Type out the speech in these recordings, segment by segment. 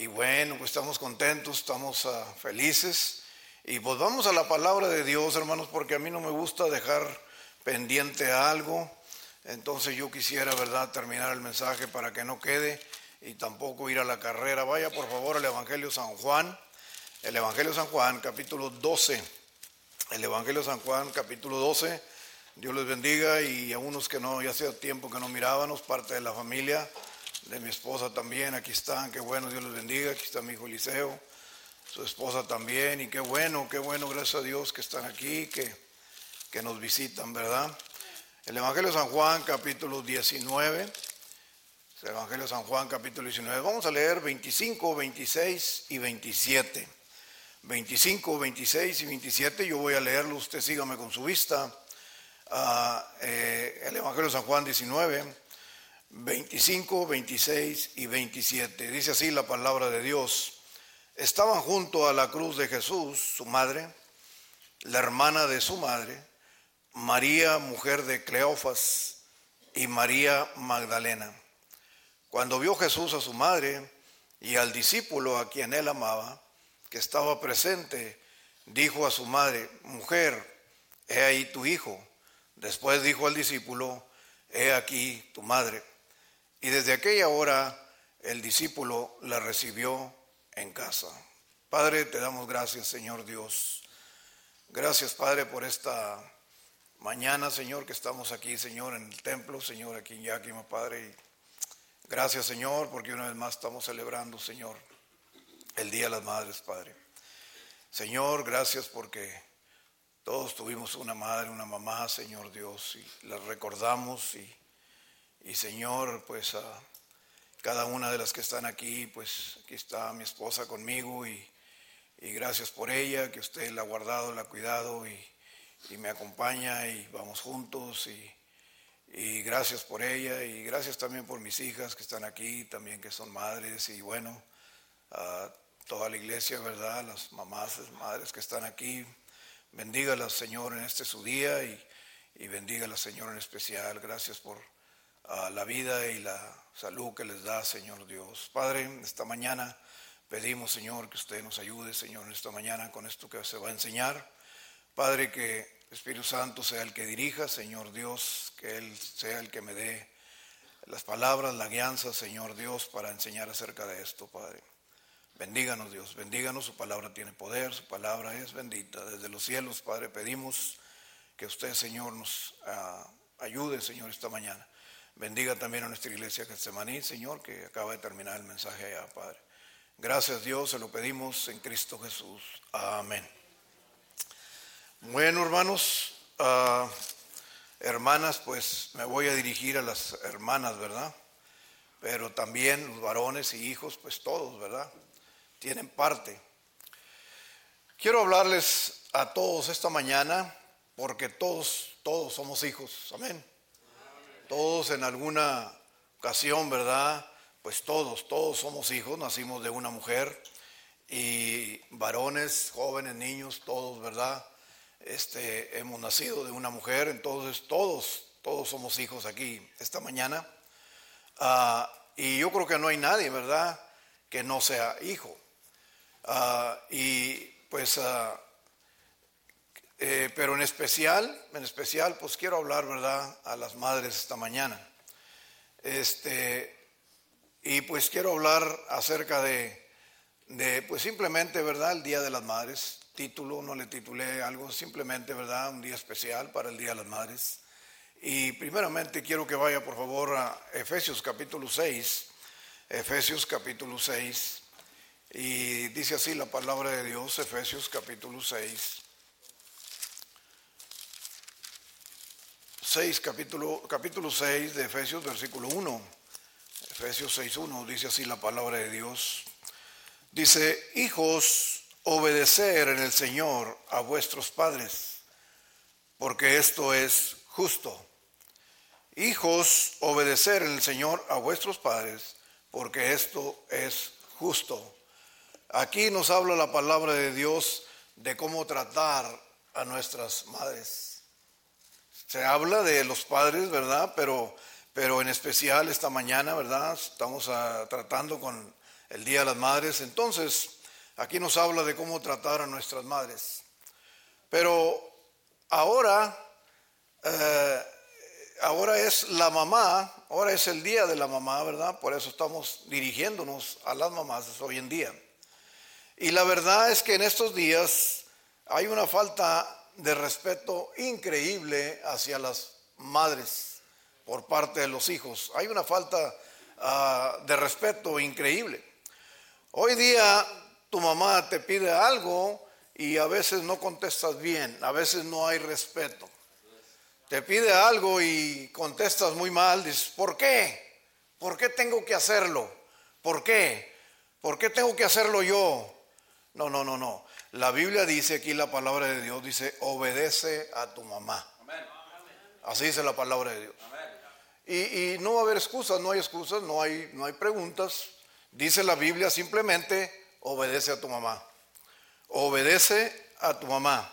Y bueno, pues estamos contentos, estamos ah, felices. Y pues vamos a la palabra de Dios, hermanos, porque a mí no me gusta dejar pendiente algo. Entonces yo quisiera, ¿verdad?, terminar el mensaje para que no quede y tampoco ir a la carrera. Vaya por favor al Evangelio San Juan, el Evangelio San Juan, capítulo 12. El Evangelio San Juan, capítulo 12. Dios les bendiga y a unos que no, ya hacía tiempo que no mirábamos, parte de la familia, de mi esposa también, aquí están, qué bueno, Dios les bendiga, aquí está mi hijo Eliseo, su esposa también, y qué bueno, qué bueno, gracias a Dios que están aquí, que, que nos visitan, ¿verdad? El Evangelio de San Juan, capítulo 19. El Evangelio de San Juan, capítulo 19. Vamos a leer 25, 26 y 27. 25, 26 y 27. Yo voy a leerlo, usted sígame con su vista. Ah, eh, el Evangelio de San Juan 19, 25, 26 y 27. Dice así la palabra de Dios. Estaban junto a la cruz de Jesús, su madre, la hermana de su madre, María, mujer de Cleofas, y María Magdalena. Cuando vio Jesús a su madre y al discípulo a quien él amaba, que estaba presente, dijo a su madre, mujer, he ahí tu hijo. Después dijo al discípulo, he aquí tu madre. Y desde aquella hora el discípulo la recibió en casa. Padre, te damos gracias, Señor Dios. Gracias, Padre, por esta mañana, Señor, que estamos aquí, Señor, en el templo, Señor, aquí en Yakima, Padre. gracias, Señor, porque una vez más estamos celebrando, Señor, el Día de las Madres, Padre. Señor, gracias porque todos tuvimos una madre, una mamá, Señor Dios, y las recordamos. Y, y Señor, pues a cada una de las que están aquí, pues aquí está mi esposa conmigo y, y gracias por ella, que usted la ha guardado, la ha cuidado y y me acompaña y vamos juntos y, gracias por ella y gracias también por mis hijas que están aquí, también que son madres y bueno, a toda la iglesia, ¿verdad? Las mamás, las madres que están aquí, bendígalas Señor en este su día y, y bendígalas Señor en especial, gracias por la vida y la salud que les da Señor Dios. Padre, esta mañana pedimos Señor que usted nos ayude Señor esta mañana con esto que se va a enseñar. Padre, que Espíritu Santo sea el que dirija, Señor Dios, que Él sea el que me dé las palabras, la guianza, Señor Dios, para enseñar acerca de esto, Padre. Bendíganos, Dios, bendíganos, su palabra tiene poder, su palabra es bendita. Desde los cielos, Padre, pedimos que usted, Señor, nos ah, ayude, Señor, esta mañana. Bendiga también a nuestra iglesia Getsemaní, Señor, que acaba de terminar el mensaje allá, Padre. Gracias, Dios, se lo pedimos en Cristo Jesús. Amén. Bueno, hermanos, ah, hermanas, pues me voy a dirigir a las hermanas, ¿verdad? Pero también los varones y hijos, pues todos, ¿verdad? Tienen parte. Quiero hablarles a todos esta mañana porque todos, todos somos hijos, amén. Todos en alguna ocasión, ¿verdad? Pues todos, todos somos hijos, nacimos de una mujer y varones, jóvenes, niños, todos, ¿verdad? este, hemos nacido de una mujer, entonces todos, todos somos hijos aquí esta mañana. Ah, y yo creo que no hay nadie, ¿verdad?, que no sea hijo. Ah, y pues, ah, eh, pero en especial, en especial, pues quiero hablar, ¿verdad?, a las madres esta mañana. Este, y pues quiero hablar acerca de, de, pues simplemente, ¿verdad?, el Día de las Madres título, no le titulé algo, simplemente, ¿verdad? Un día especial para el Día de las Madres. Y primeramente quiero que vaya, por favor, a Efesios capítulo 6. Efesios capítulo 6. Y dice así la palabra de Dios, Efesios capítulo 6. 6, capítulo, capítulo 6 de Efesios, versículo 1. Efesios 6, 1, dice así la palabra de Dios. Dice, hijos, obedecer en el Señor a vuestros padres, porque esto es justo. Hijos, obedecer en el Señor a vuestros padres, porque esto es justo. Aquí nos habla la palabra de Dios de cómo tratar a nuestras madres. Se habla de los padres, ¿verdad? Pero, pero en especial esta mañana, ¿verdad? Estamos ah, tratando con el Día de las Madres. Entonces, aquí nos habla de cómo tratar a nuestras madres. Pero ahora, eh, ahora es la mamá, ahora es el día de la mamá, ¿verdad? Por eso estamos dirigiéndonos a las mamás hoy en día. Y la verdad es que en estos días hay una falta de respeto increíble hacia las madres por parte de los hijos. Hay una falta ah, de respeto increíble. Hoy día tu mamá te pide algo y a veces no contestas bien, a veces no hay respeto. Te pide algo y contestas muy mal, dices, ¿por qué? ¿Por qué tengo que hacerlo? ¿Por qué? ¿Por qué tengo que hacerlo yo? No, no, no, no. La Biblia dice aquí la palabra de Dios, dice, obedece a tu mamá. Así dice la palabra de Dios. Y, no va a haber excusas, no hay excusas, no hay, no hay preguntas. Dice la Biblia simplemente, obedece a tu mamá. Obedece a tu mamá.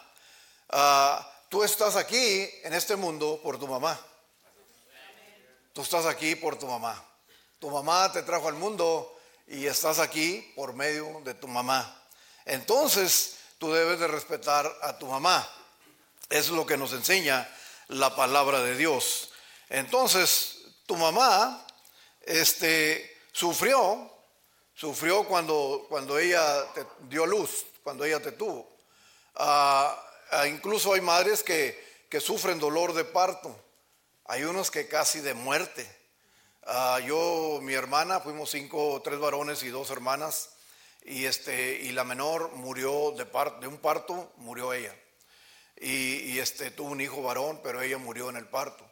Ah, tú estás aquí en este mundo por tu mamá. Tú estás aquí por tu mamá. Tu mamá te trajo al mundo y estás aquí por medio de tu mamá. Entonces, tú debes de respetar a tu mamá. Es lo que nos enseña la palabra de Dios. Entonces, tu mamá este, sufrió, sufrió cuando, cuando ella te dio luz, cuando ella te tuvo. Ah, ah, incluso hay madres que, que, sufren dolor de parto. Hay unos que casi de muerte. Ah, yo, mi hermana, fuimos cinco, tres varones y dos hermanas y, este, y la menor murió de, de un parto, murió ella. Y, este, tuvo un hijo varón, pero ella murió en el parto.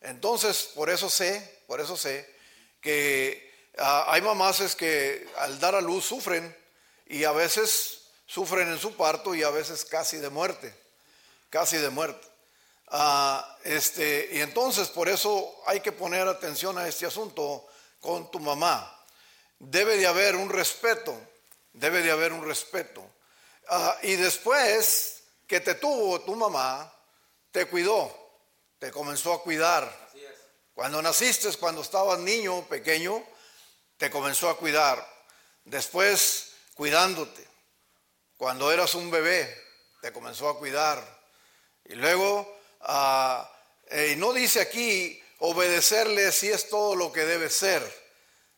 Entonces, por eso sé, por eso sé que ah, hay mamás que al dar a luz sufren y a veces sufren en su parto y a veces casi de muerte, casi de muerte. Ah, este, y entonces por eso hay que poner atención a este asunto con tu mamá. Debe de haber un respeto Debe de haber un respeto. Ah, y después que te tuvo tu mamá, te cuidó, te comenzó a cuidar. Cuando naciste, cuando estabas niño, pequeño, te comenzó a cuidar. Después, cuidándote. Cuando eras un bebé, te comenzó a cuidar. Y luego, ah, eh, no dice aquí, obedecerle si es todo lo que debe ser.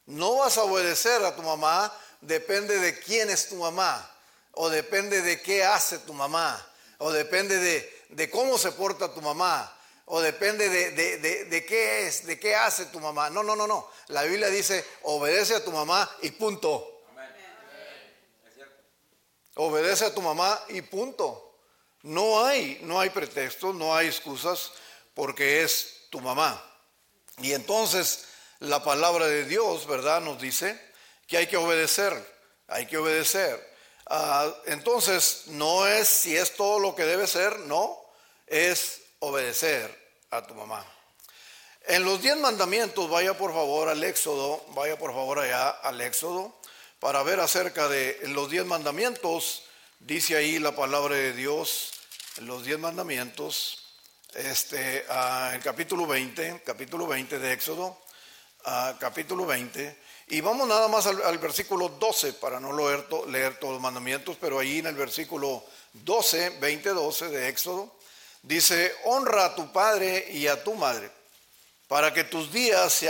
No vas a obedecer a tu mamá depende de quién es tu mamá, o depende de qué hace tu mamá, o depende de, cómo se porta tu mamá, o depende de, qué es, de qué hace tu mamá. No, no, no, no. La Biblia dice, obedece a tu mamá y punto. Obedece a tu mamá y punto. No hay, no hay pretextos, no hay excusas, porque es tu mamá. Y entonces la palabra de Dios, ¿verdad? Nos dice que hay que obedecer, hay que obedecer. Ah, entonces, no es si es todo lo que debe ser, no, es obedecer a tu mamá. En los diez mandamientos, vaya por favor al Éxodo, vaya por favor allá al Éxodo, para ver acerca de los diez mandamientos, dice ahí la palabra de Dios, los diez mandamientos, este, ah, el capítulo 20, capítulo 20 de Éxodo, ah, capítulo 20, y vamos nada más al, versículo 12 para no leer, todos los mandamientos, pero ahí en el versículo 12, 20, 12 de Éxodo, dice, honra a tu padre y a tu madre, para que tus días se,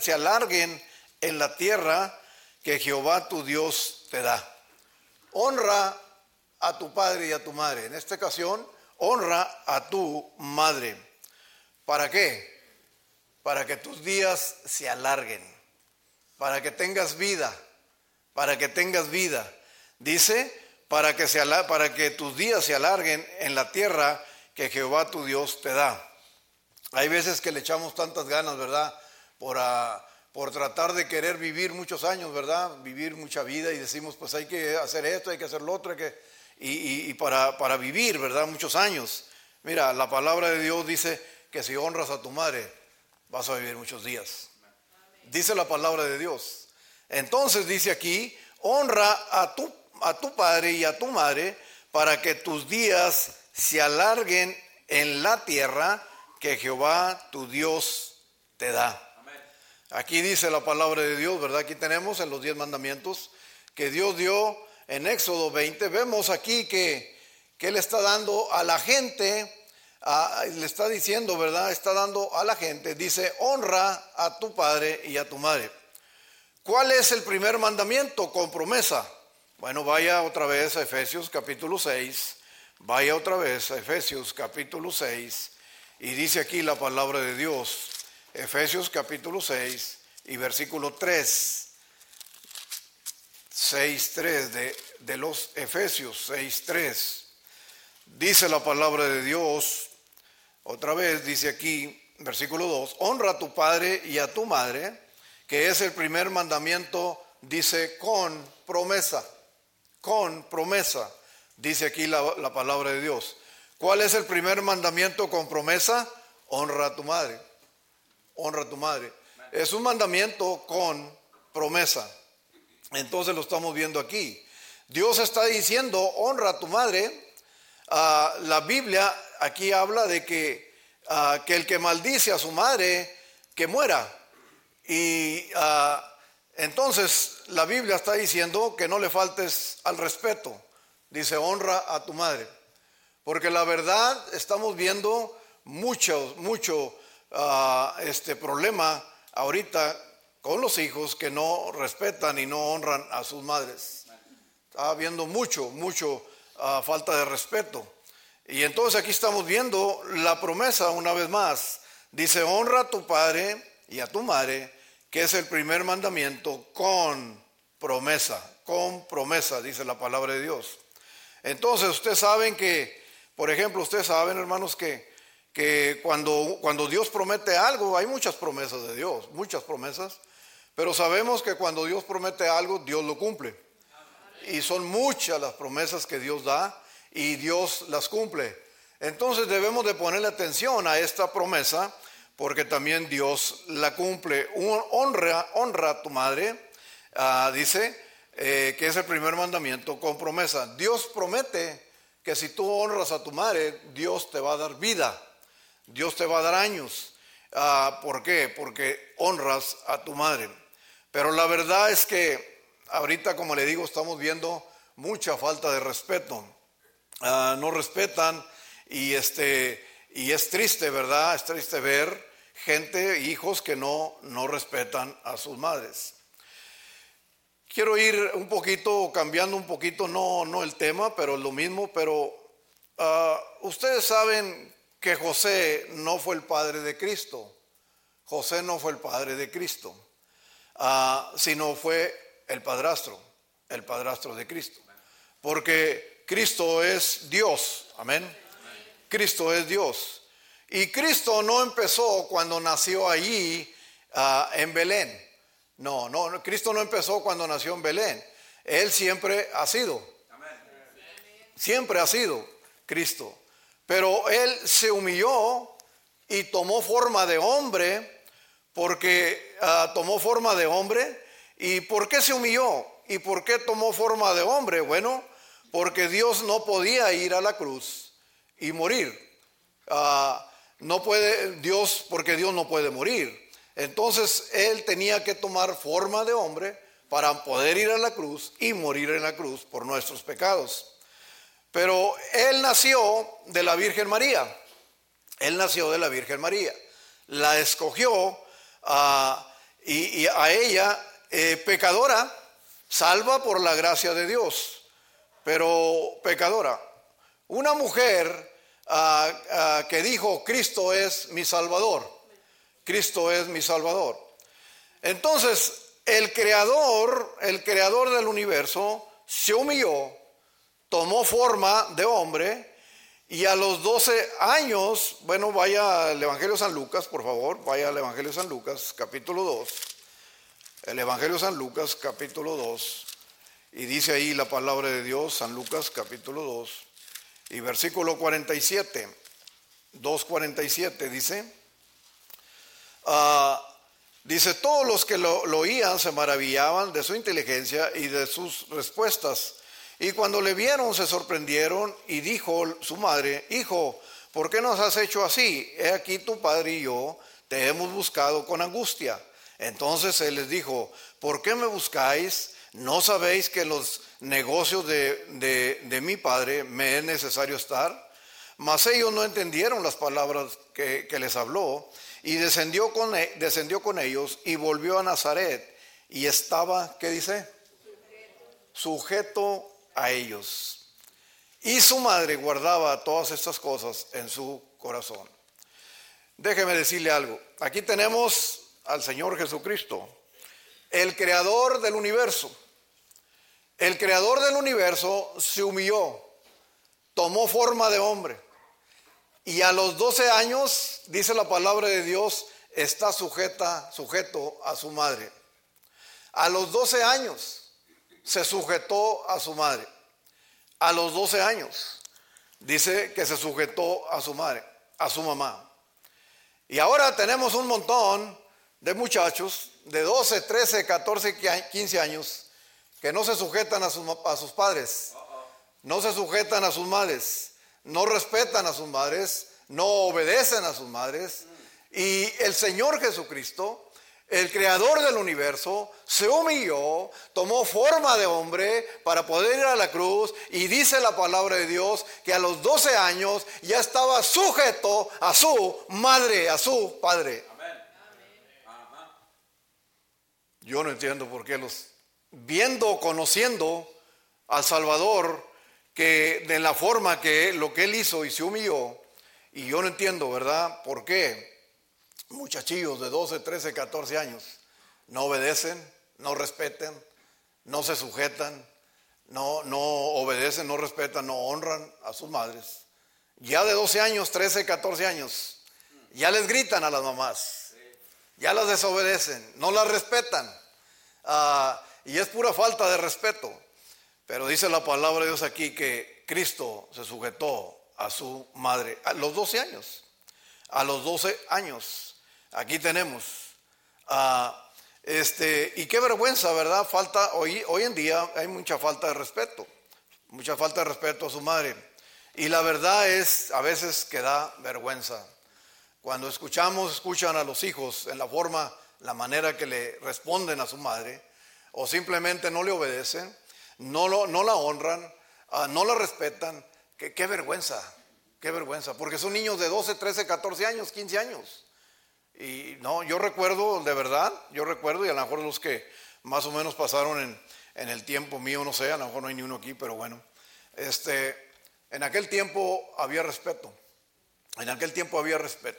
se alarguen en la tierra que Jehová tu Dios te da. Honra a tu padre y a tu madre. En esta ocasión, honra a tu madre. ¿Para qué? Para que tus días se alarguen para que tengas vida, para que tengas vida. Dice, para que, para que tus días se alarguen en la tierra que Jehová tu Dios te da. Hay veces que le echamos tantas ganas, ¿verdad? Por, por tratar de querer vivir muchos años, ¿verdad? Vivir mucha vida y decimos, pues hay que hacer esto, hay que hacer lo otro, que... Y, y, para, para vivir, ¿verdad? Muchos años. Mira, la palabra de Dios dice que si honras a tu madre, vas a vivir muchos días. Dice la palabra de Dios. Entonces dice aquí, honra a tu, a tu padre y a tu madre para que tus días se alarguen en la tierra que Jehová tu Dios te da. Aquí dice la palabra de Dios, ¿verdad? Aquí tenemos en los diez mandamientos que Dios dio en Éxodo 20. Vemos aquí que, que Él está dando a la gente, le está diciendo, ¿verdad? Está dando a la gente, dice, honra a tu padre y a tu madre. ¿Cuál es el primer mandamiento? Con promesa. Bueno, vaya otra vez a Efesios capítulo 6, vaya otra vez a Efesios capítulo 6 y dice aquí la palabra de Dios, Efesios capítulo 6 y versículo 3, 6, 3 de, de los Efesios 6, 3. Dice la palabra de Dios, otra vez dice aquí, versículo 2, honra a tu padre y a tu madre, que es el primer mandamiento, dice con promesa con promesa, dice aquí la, palabra de Dios. ¿Cuál es el primer mandamiento con promesa? Honra a tu madre. Honra a tu madre. Es un mandamiento con promesa. Entonces lo estamos viendo aquí. Dios está diciendo, honra a tu madre. Ah, la Biblia aquí habla de que, ah, que, el que maldice a su madre, que muera. Y uh, entonces, la Biblia está diciendo que no le faltes al respeto. Dice, honra a tu madre. Porque la verdad, estamos viendo mucho, mucho ah, este problema ahorita con los hijos que no respetan y no honran a sus madres. Está habiendo mucho, mucho ah, falta de respeto. Y entonces aquí estamos viendo la promesa una vez más. Dice, honra a tu padre y a tu madre que es el primer mandamiento con promesa, con promesa, dice la palabra de Dios. Entonces, ustedes saben que, por ejemplo, ustedes saben, hermanos, que, que cuando, cuando Dios promete algo, hay muchas promesas de Dios, muchas promesas, pero sabemos que cuando Dios promete algo, Dios lo cumple. Y son muchas las promesas que Dios da y Dios las cumple. Entonces debemos de ponerle atención a esta promesa porque también Dios la cumple. Honra, honra a tu madre, ah, dice, eh, que es el primer mandamiento con promesa. Dios promete que si tú honras a tu madre, Dios te va a dar vida, Dios te va a dar años. Ah, ¿Por qué? Porque honras a tu madre. Pero la verdad es que ahorita, como le digo, estamos viendo mucha falta de respeto. Ah, no respetan y este y es triste, ¿verdad? Es triste ver gente, hijos que no, no respetan a sus madres. Quiero ir un poquito, cambiando un poquito, no, no el tema, pero lo mismo, pero ah, ustedes saben que José no fue el padre de Cristo. José no fue el padre de Cristo, ah, sino fue el padrastro, el padrastro de Cristo. Porque Cristo es Dios, amén. Cristo es Dios. Y Cristo no empezó cuando nació allí ah, en Belén. No, no, Cristo no empezó cuando nació en Belén. Él siempre ha sido. Siempre ha sido Cristo. Pero Él se humilló y tomó forma de hombre porque ah, tomó forma de hombre. ¿Y por qué se humilló? ¿Y por qué tomó forma de hombre? Bueno, porque Dios no podía ir a la cruz y morir. Uh, no puede Dios, porque Dios no puede morir. Entonces Él tenía que tomar forma de hombre para poder ir a la cruz y morir en la cruz por nuestros pecados. Pero Él nació de la Virgen María. Él nació de la Virgen María. La escogió y, a ella, eh, pecadora, salva por la gracia de Dios, pero pecadora. Una mujer que dijo, Cristo es mi Salvador. Cristo es mi Salvador. Entonces, el creador, el creador del universo, se humilló, tomó forma de hombre y a los 12 años, bueno, vaya al Evangelio de San Lucas, por favor, vaya al Evangelio de San Lucas, capítulo 2. El Evangelio de San Lucas, capítulo 2. Y dice ahí la palabra de Dios, San Lucas, capítulo 2. Y versículo 47, 2.47 dice, ah, dice, todos los que lo, oían se maravillaban de su inteligencia y de sus respuestas. Y cuando le vieron se sorprendieron y dijo su madre, hijo, ¿por qué nos has hecho así? He aquí tu padre y yo te hemos buscado con angustia. Entonces él les dijo, ¿por qué me buscáis? ¿No sabéis que los negocios de, de, mi padre me es necesario estar? Mas ellos no entendieron las palabras que, que les habló y descendió con, e, descendió con ellos y volvió a Nazaret y estaba, ¿qué dice? Sujeto a ellos. Y su madre guardaba todas estas cosas en su corazón. Déjeme decirle algo. Aquí tenemos al Señor Jesucristo, el creador del universo. El creador del universo se humilló, tomó forma de hombre. Y a los 12 años, dice la palabra de Dios, está sujeta, sujeto a su madre. A los 12 años se sujetó a su madre. A los 12 años dice que se sujetó a su madre, a su mamá. Y ahora tenemos un montón de muchachos de 12, 13, 14, 15 años que no se sujetan a sus, padres, no se sujetan a sus madres, no respetan a sus madres, no obedecen a sus madres. Y el Señor Jesucristo el creador del universo, se humilló, tomó forma de hombre para poder ir a la cruz y dice la palabra de Dios que a los 12 años ya estaba sujeto a su madre, a su padre. Yo no entiendo por qué los, viendo, conociendo al Salvador, que de la forma que lo que él hizo y se humilló, y yo no entiendo, ¿verdad? ¿Por qué? muchachillos de 12, 13, 14 años no obedecen, no respeten, no se sujetan, no, no obedecen, no respetan, no honran a sus madres. Ya de 12 años, 13, 14 años, ya les gritan a las mamás, ya las desobedecen, no las respetan. Ah, y es pura falta de respeto. Pero dice la palabra de Dios aquí que Cristo se sujetó a su madre a los 12 años. A los 12 años. Aquí tenemos. Ah, este, y qué vergüenza, ¿verdad? Falta, hoy, hoy en día hay mucha falta de respeto, mucha falta de respeto a su madre. Y la verdad es, a veces que da vergüenza. Cuando escuchamos, escuchan a los hijos en la forma, la manera que le responden a su madre, o simplemente no le obedecen, no, lo, no la honran, ah, no la respetan, qué, vergüenza, qué vergüenza, porque son niños de 12, 13, 14 años, 15 años. Y no, yo recuerdo, de verdad, yo recuerdo, y a lo mejor los que más o menos pasaron en, el tiempo mío, no sé, a lo mejor no hay ni uno aquí, pero bueno, este, en aquel tiempo había respeto, en aquel tiempo había respeto.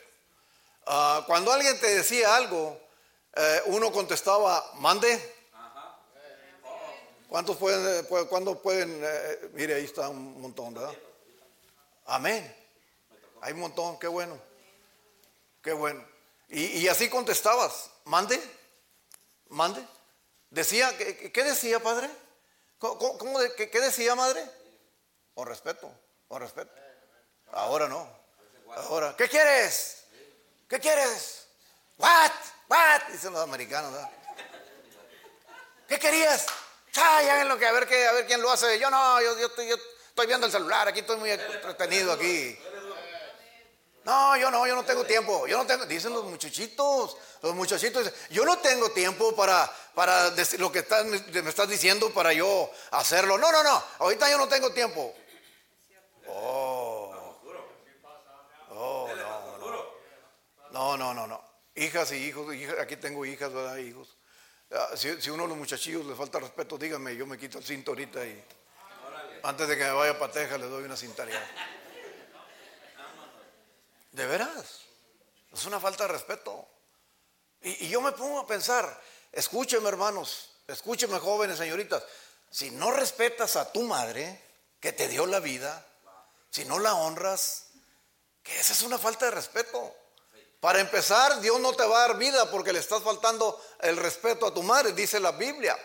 Ah, cuando alguien te decía algo, eh, uno contestaba, mande. ¿Cuántos pueden, eh, cuándo pueden, eh, mire, ahí está un montón, ¿verdad? Amén. Hay un montón, qué bueno, qué bueno. Y, así contestabas, mande, mande. Decía, ¿qué, decía, padre? ¿Cómo, qué, decía, madre? O respeto, o respeto. Ahora no. Ahora, ¿qué quieres? ¿Qué quieres? What? What? Dicen los americanos, ¿verdad? ¿Qué querías? Ay, háganlo que a ver qué, a ver quién lo hace. Yo no, yo, estoy, yo estoy viendo el celular, aquí estoy muy entretenido aquí. No, yo no, yo no tengo tiempo. Yo no tengo, dicen los muchachitos, los muchachitos dicen, yo no tengo tiempo para, para decir lo que me estás diciendo para yo hacerlo. No, no, no, ahorita yo no tengo tiempo. Oh. Oh, no. No, no, no, no. Hijas y hijos, aquí tengo hijas, ¿verdad? Hijos. Ah, si, si uno de los muchachillos le falta respeto, dígame, yo me quito el cinto ahorita y antes de que me vaya para Texas le doy una cintaria. De veras. Es una falta de respeto. Y, yo me pongo a pensar, escúcheme hermanos, escúcheme jóvenes, señoritas, si no respetas a tu madre que te dio la vida, si no la honras, que esa es una falta de respeto. Para empezar, Dios no te va a dar vida porque le estás faltando el respeto a tu madre, dice la Biblia,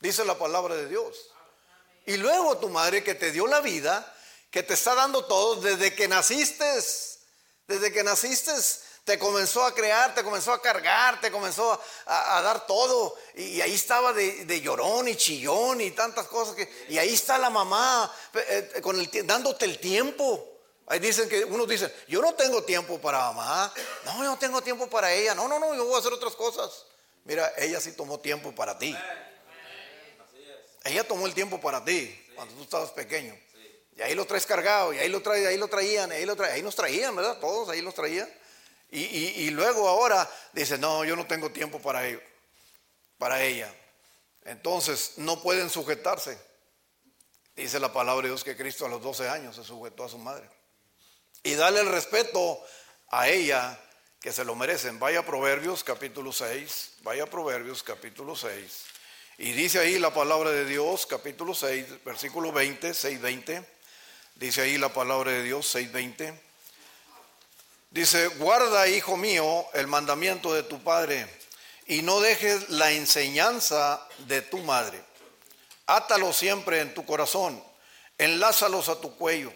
dice la palabra de Dios. Y luego tu madre que te dio la vida, que te está dando todo desde que naciste, desde que naciste te comenzó a crear, te comenzó a cargar, te comenzó a, dar todo. Y, ahí estaba de, llorón y chillón y tantas cosas. Que, y ahí está la mamá eh, con el, dándote el tiempo. Ahí dicen que unos dicen, yo no tengo tiempo para mamá. No, yo no tengo tiempo para ella. No, no, no, yo voy a hacer otras cosas. Mira, ella sí tomó tiempo para ti. Ella tomó el tiempo para ti cuando tú estabas pequeño. Y ahí lo traes cargado, y ahí lo, trae, ahí lo traían, ahí, lo traían, ahí nos traían, ¿verdad? Todos ahí los traían. Y, y, luego ahora dice, no, yo no tengo tiempo para, ello, para ella. Entonces no pueden sujetarse. Dice la palabra de Dios que Cristo a los 12 años se sujetó a su madre. Y dale el respeto a ella que se lo merecen. Vaya a Proverbios capítulo 6, vaya a Proverbios capítulo 6. Y dice ahí la palabra de Dios, capítulo 6, versículo 20, 6, 20. Dice ahí la palabra de Dios, 6, 20. Dice, guarda, hijo mío, el mandamiento de tu padre y no dejes la enseñanza de tu madre. Átalo siempre en tu corazón, enlázalos a tu cuello.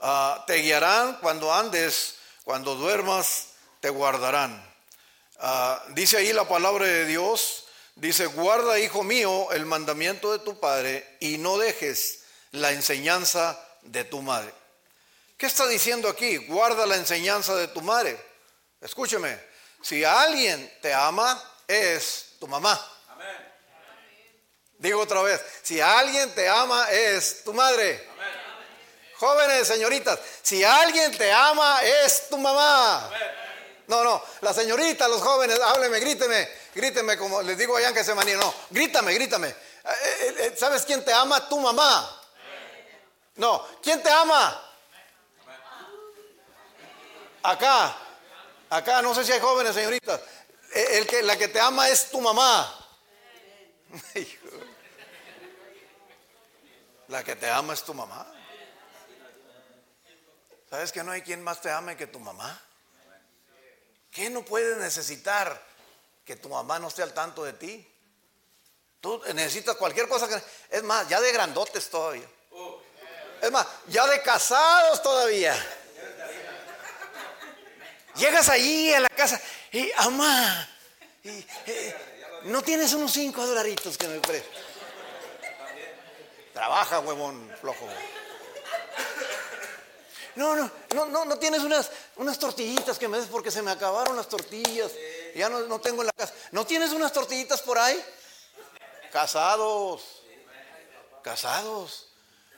Ah, te guiarán cuando andes, cuando duermas, te guardarán. Ah, dice ahí la palabra de Dios, dice, guarda, hijo mío, el mandamiento de tu padre y no dejes la enseñanza de tu madre. ¿Qué está diciendo aquí? Guarda la enseñanza de tu madre. Escúcheme, si alguien te ama, es tu mamá. Digo otra vez, si alguien te ama, es tu madre. Jóvenes, señoritas, si alguien te ama, es tu mamá. No, no, la señorita, los jóvenes, hábleme, gríteme, gríteme como les digo allá en que se manía. No, grítame, grítame. Eh, eh, eh, ¿Sabes quién te ama? Tu mamá. No, ¿quién te ama? Acá, acá, no sé si hay jóvenes, señoritas. El que, la que te ama es tu mamá. La que te ama es tu mamá. ¿Sabes que no hay quien más te ame que tu mamá? ¿Qué no puedes necesitar que tu mamá no esté al tanto de ti? Tú necesitas cualquier cosa que... Es más, ya de grandotes todavía. Es más, ya de casados todavía. Llegas allí a la casa y, ama, eh, no tienes unos cinco dolaritos que me prestes. Trabaja, huevón flojo. No, no, no, no, no tienes unas, unas tortillitas que me des porque se me acabaron las tortillas. Ya no, no tengo en la casa. ¿No tienes unas tortillitas por ahí? Casados. Casados.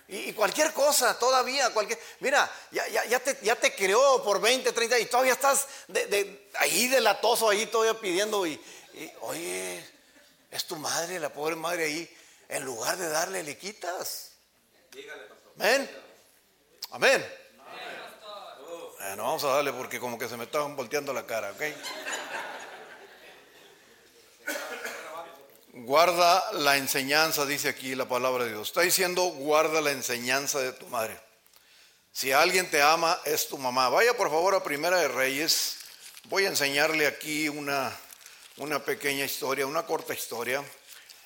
Y, cualquier cosa, todavía, cualquier. Mira, ya, ya, ya, te, ya te creó por 20, 30 y todavía estás de, de, ahí delatoso, ahí todavía pidiendo. Y, oye, es tu madre, la pobre madre ahí. En lugar de darle, le quitas. Amén. Amén. Bueno, vamos a darle porque como que se me estaban volteando la cara, ¿ok? Guarda la enseñanza, dice aquí la palabra de Dios. Está diciendo, guarda la enseñanza de tu madre. Si alguien te ama, es tu mamá. Vaya por favor a Primera de Reyes. Voy a enseñarle aquí una, una pequeña historia, una corta historia.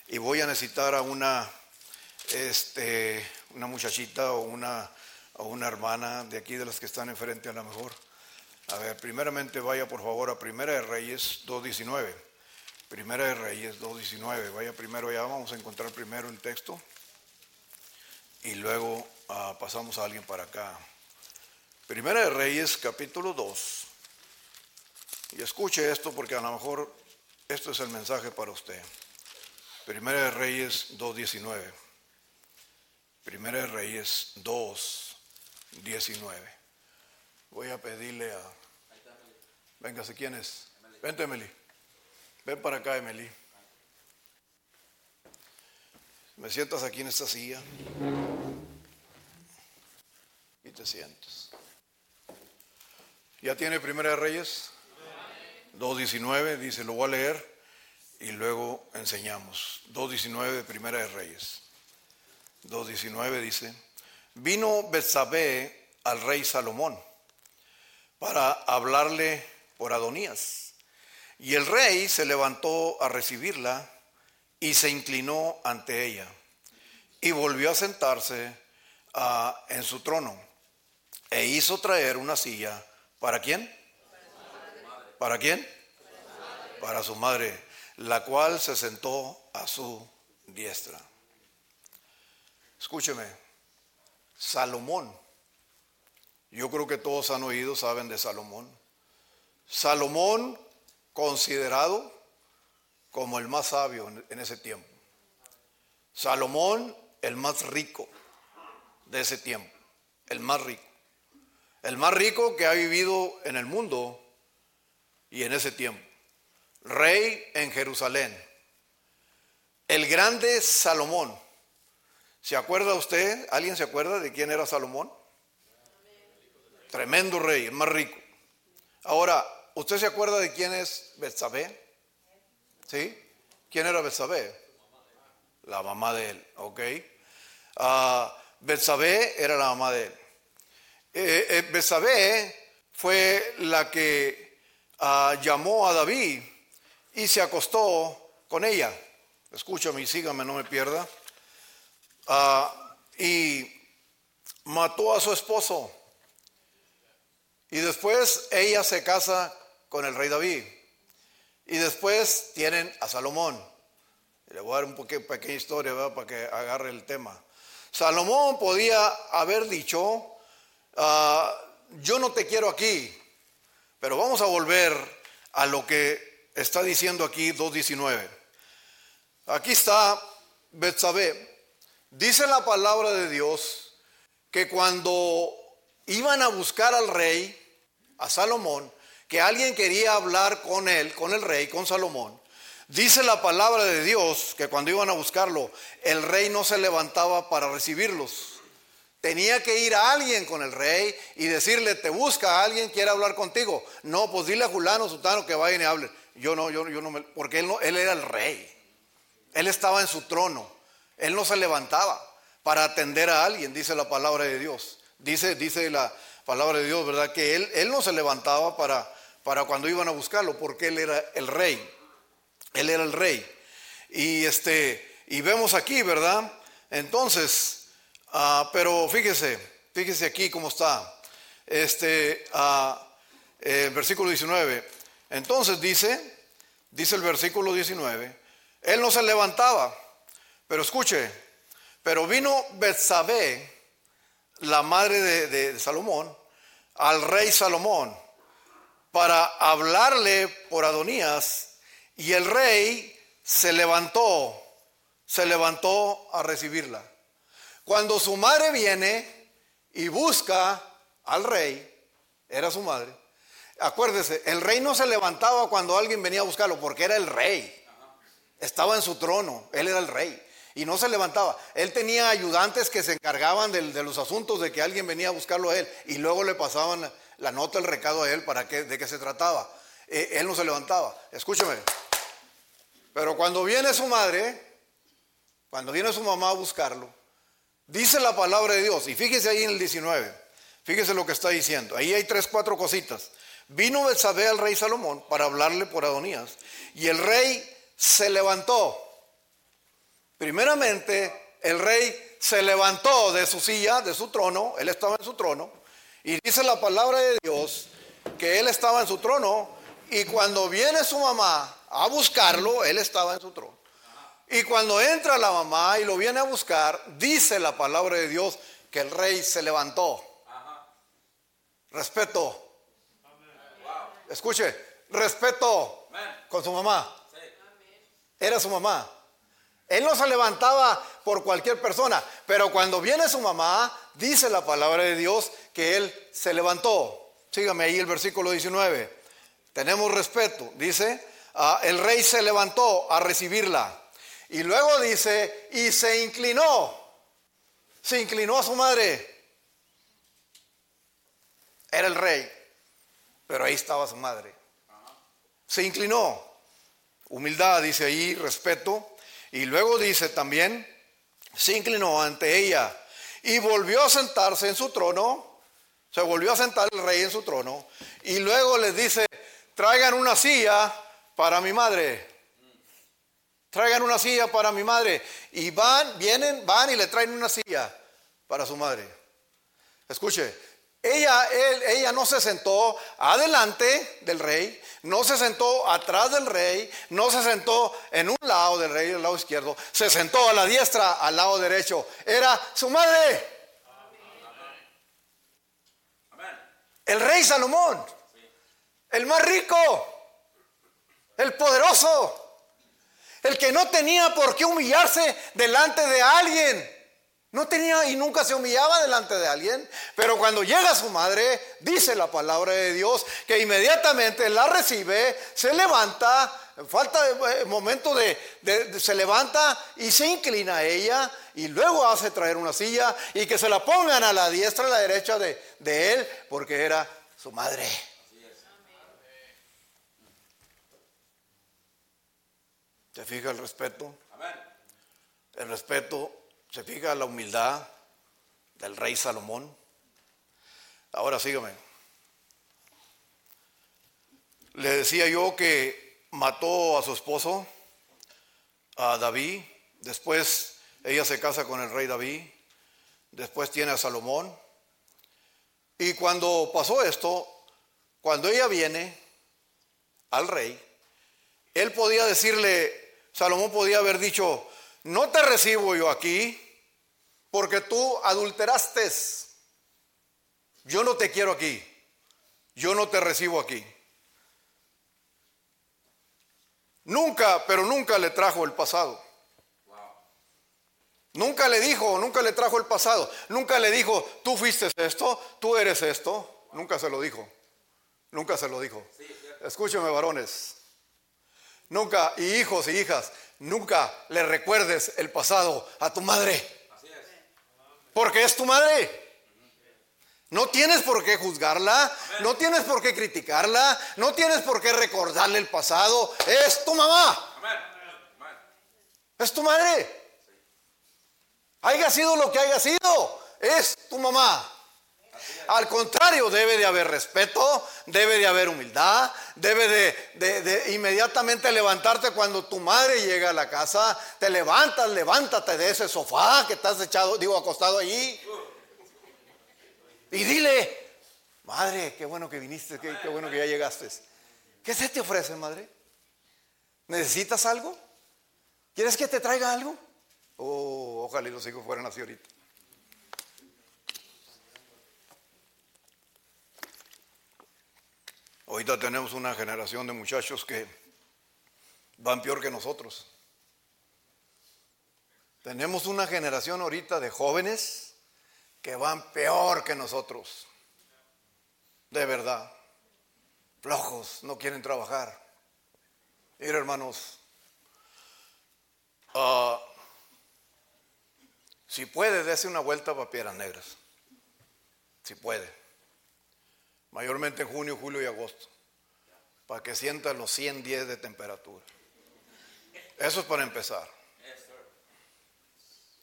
Y voy a necesitar a una, este, una muchachita o una, o una hermana de aquí de las que están enfrente a lo mejor. A ver, primeramente vaya por favor a Primera de Reyes 2.19. Primera de Reyes 2.19. Vaya primero ya, vamos a encontrar primero el texto y luego ah, pasamos a alguien para acá. Primera de Reyes capítulo 2. Y escuche esto porque a lo mejor esto es el mensaje para usted. Primera de Reyes 2.19. Primera de Reyes 2.19. Voy a pedirle a... Venga, ¿quién es? Vente, Emily. Ven para acá, Emily. Me sientas aquí en esta silla y te sientas. ¿Ya tiene Primera de Reyes? 2.19, dice, lo voy a leer y luego enseñamos. 2.19 de Primera de Reyes. 2.19 dice, vino Betsabé al rey Salomón para hablarle por Adonías y el rey se levantó a recibirla y se inclinó ante ella y volvió a sentarse ah, en su trono e hizo traer una silla. ¿Para quién? ¿Para quién? Para su madre, la cual se sentó a su diestra. Escúcheme, Salomón. Yo creo que todos han oído, saben de Salomón. Salomón considerado como el más sabio en ese tiempo. Salomón, el más rico de ese tiempo, el más rico. El más rico que ha vivido en el mundo y en ese tiempo. Rey en Jerusalén. El grande Salomón. ¿Se acuerda usted? ¿Alguien se acuerda de quién era Salomón? Tremendo rey, el más rico. Ahora, ¿usted se acuerda de quién es Betsabé? ¿Sí? ¿Quién era Betsabé? La mamá de él, ¿ok? Uh, Betsabé era la mamá de él. Eh, eh, Betsabé fue la que uh, llamó a David y se acostó con ella. Escúchame y sígame, no me pierda. Uh, y mató a su esposo. Y después ella se casa con el rey David. Y después tienen a Salomón. Le voy a dar un poquito, pequeña historia para que agarre el tema. Salomón podía haber dicho, ah, yo no te quiero aquí, pero vamos a volver a lo que está diciendo aquí 2.19. Aquí está Betsabé. Dice la palabra de Dios que cuando iban a buscar al rey, a Salomón, que alguien quería hablar con él, con el rey, con Salomón, Dice la palabra de Dios que cuando iban a buscarlo, el rey no se levantaba para recibirlos. Tenía que ir a alguien con el rey y decirle, te busca alguien, quiere hablar contigo. No, pues dile a Julano, Sutano que vayan y hablen. Yo no, yo, yo no me, porque él, no, él era el rey. Él estaba en su trono. Él no se levantaba para atender a alguien, dice la palabra de Dios. Dice, dice la palabra de Dios, ¿verdad? Que él, él no se levantaba para, para cuando iban a buscarlo, porque él era el rey. Él era el rey. Y este, y vemos aquí, ¿verdad? Entonces, ah, pero fíjese, fíjese aquí cómo está. Este, uh, versículo 19. Entonces dice, dice el versículo 19, él no se levantaba, pero escuche, pero vino Betsabé, la madre de, de Salomón, al rey Salomón, para hablarle por Adonías y el rey se levantó, se levantó a recibirla. Cuando su madre viene y busca al rey, era su madre, acuérdese, el rey no se levantaba cuando alguien venía a buscarlo, porque era el rey. Estaba en su trono, él era el rey. Y no se levantaba. Él tenía ayudantes que se encargaban de, los asuntos de que alguien venía a buscarlo a él y luego le pasaban la nota, el recado a él para que, de qué se trataba. Eh, él no se levantaba. Escúcheme, pero cuando viene su madre, cuando viene su mamá a buscarlo, dice la palabra de Dios, y fíjese ahí en el 19, fíjese lo que está diciendo, ahí hay tres, cuatro cositas. Vino Betsabé al rey Salomón para hablarle por Adonías, y el rey se levantó. Primeramente, el rey se levantó de su silla, de su trono, él estaba en su trono, y dice la palabra de Dios que él estaba en su trono, y cuando viene su mamá a buscarlo, él estaba en su trono. Y cuando entra la mamá y lo viene a buscar, dice la palabra de Dios que el rey se levantó. Respeto. Escuche, respeto con su mamá. Era su mamá. Él no se levantaba por cualquier persona, pero cuando viene su mamá, dice la palabra de Dios que él se levantó. Sígame ahí el versículo 19. Tenemos respeto. Dice, Ah, el rey se levantó a recibirla. Y luego dice, y se inclinó. Se inclinó a su madre. Era el rey, pero ahí estaba su madre. Se inclinó. Humildad, dice ahí, respeto. Y luego dice también, se inclinó ante ella y volvió a sentarse en su trono. Se volvió a sentar el rey en su trono. Y luego les dice, traigan una silla para mi madre. Traigan una silla para mi madre. Y van, vienen, van y le traen una silla para su madre. Escuche, ella, ella no se sentó adelante del rey, no se sentó atrás del rey, no se sentó en un lado del rey, el lado izquierdo, se sentó a la diestra, al lado derecho. Era su madre. El rey Salomón, el más rico el poderoso, El que no tenía por qué humillarse delante de alguien. No tenía y nunca se humillaba delante de alguien, pero cuando llega su madre, dice la palabra de Dios que inmediatamente la recibe, se levanta, falta de eh, momento de, se levanta y se inclina a ella y luego hace traer una silla y que se la pongan a la diestra y a la derecha de, de él porque era su madre. ¿Se fija el respeto? El respeto ¿Se fija la humildad del rey Salomón? Ahora sígame. Le decía yo que mató a su esposo, a David, después ella se casa con el rey David, después tiene a Salomón. Y cuando pasó esto, cuando ella viene al rey, él podía decirle, Salomón podía haber dicho, no te recibo yo aquí, porque tú adulteraste. Yo no te quiero aquí. Yo no te recibo aquí. Nunca, pero nunca le trajo el pasado. Nunca le dijo, nunca le trajo el pasado. Nunca le dijo, tú fuiste esto, tú eres esto. Nunca se lo dijo. Nunca se lo dijo. Escúcheme, varones. Nunca, y hijos y hijas, nunca le recuerdes el pasado a tu madre. Porque es tu madre. No tienes por qué juzgarla, no tienes por qué criticarla, no tienes por qué recordarle el pasado. Es tu mamá. Es tu madre. Haya sido lo que haya sido, es tu mamá. Al contrario, debe de haber respeto, debe de haber humildad, debe de, inmediatamente levantarte cuando tu madre llega a la casa, te levantas, levántate de ese sofá que estás echado, digo, acostado allí. Y dile, madre, qué bueno que viniste, qué, bueno que ya llegaste. ¿Qué se te ofrece, madre? ¿Necesitas algo? ¿Quieres que te traiga algo? Oh, ojalá y los hijos fueran así ahorita. Ahorita tenemos una generación de muchachos que van peor que nosotros. Tenemos una generación ahorita de jóvenes que van peor que nosotros. De verdad. Flojos, no quieren trabajar. Mira, hermanos, ah, si puede, dése una vuelta para Piedras Negras. Si puede mayormente en junio, julio y agosto, para que sientan los 110 de temperatura. Eso es para empezar.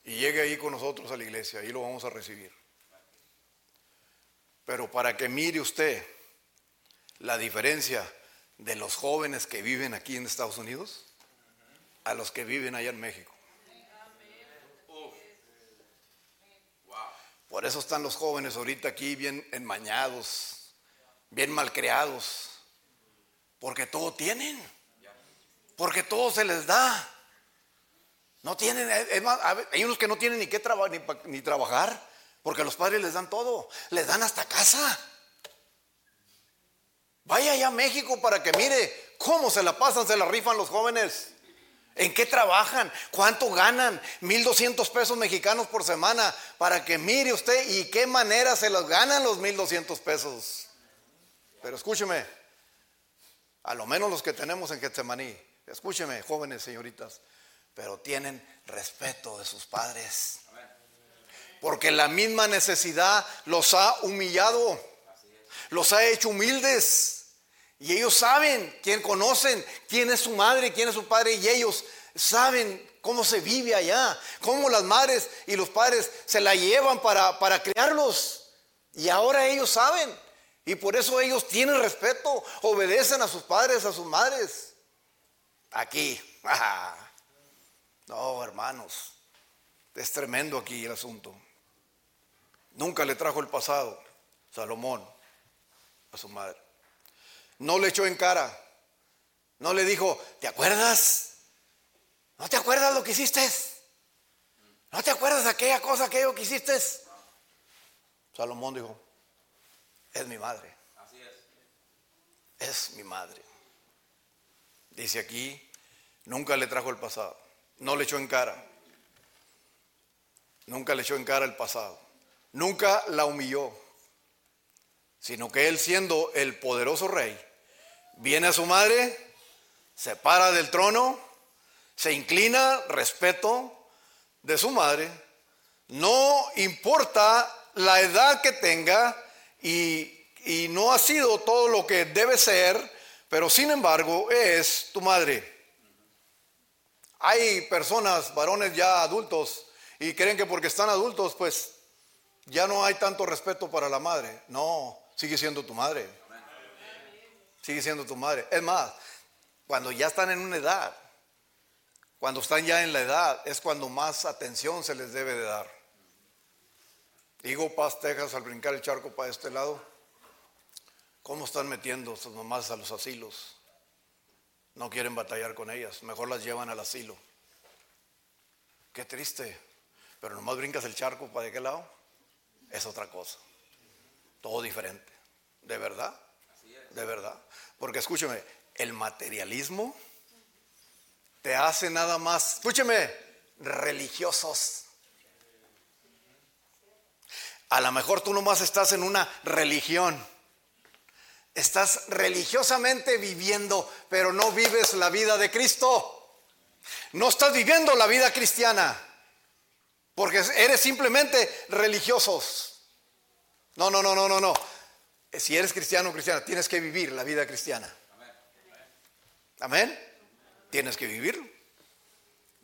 Y llegue ahí con nosotros a la iglesia, ahí lo vamos a recibir. Pero para que mire usted la diferencia de los jóvenes que viven aquí en Estados Unidos a los que viven allá en México. Por eso están los jóvenes ahorita aquí bien enmañados, bien malcriados, porque todo tienen, porque todo se les da. No tienen, hay unos que no tienen ni que ni, trabajar, porque los padres les dan todo, les dan hasta casa. Vaya allá a México para que mire cómo se la pasan, se la rifan los jóvenes. ¿En qué trabajan? ¿Cuánto ganan? 1.200 pesos mexicanos por semana para que mire usted y qué manera se los ganan los 1.200 pesos. Pero escúcheme, a lo menos los que tenemos en Getsemaní, escúcheme, jóvenes señoritas, pero tienen respeto de sus padres. Porque la misma necesidad los ha humillado, los ha hecho humildes. Y ellos saben, quién conocen, quién es su madre, quién es su padre, y ellos saben cómo se vive allá, cómo las madres y los padres se la llevan para, para criarlos. Y ahora ellos saben. Y por eso ellos tienen respeto, obedecen a sus padres, a sus madres. Aquí. No, hermanos. Es tremendo aquí el asunto. Nunca le trajo el pasado, Salomón, a su madre. No le echó en cara. No le dijo, ¿te acuerdas? ¿No te acuerdas lo que hiciste? ¿No te acuerdas aquella cosa, aquello que hiciste? Salomón dijo, es mi madre. Así es. Es mi madre. Dice aquí Nunca le trajo el pasado. No le echó en cara. Nunca le echó en cara el pasado. Nunca la humilló. Sino que él siendo el poderoso rey, viene a su madre, se para del trono, se inclina, respeto de su madre, no importa la edad que tenga y, no ha sido todo lo que debe ser, pero sin embargo es tu madre. Hay personas, varones ya adultos, y creen que porque están adultos, pues ya no hay tanto respeto para la madre. No, sigue siendo tu madre. Sigue siendo tu madre. Es más, cuando ya están en una edad, cuando están ya en la edad, es cuando más atención se les debe de dar. Digo Paz, Texas, al brincar el charco para este lado, ¿cómo están metiendo sus mamás a los asilos? No quieren batallar con ellas, mejor las llevan al asilo. Qué triste, pero nomás brincas el charco para de qué lado, es otra cosa. Todo diferente. ¿De verdad? De verdad. Porque escúcheme, el materialismo te hace nada más, escúcheme, religiosos. A lo mejor tú nomás estás en una religión. Estás religiosamente viviendo, pero no vives la vida de Cristo. No estás viviendo la vida cristiana, porque eres simplemente religiosos. No, no, no, no, no, no. Si eres cristiano o cristiana, tienes que vivir la vida cristiana. Amén. Tienes que vivirlo.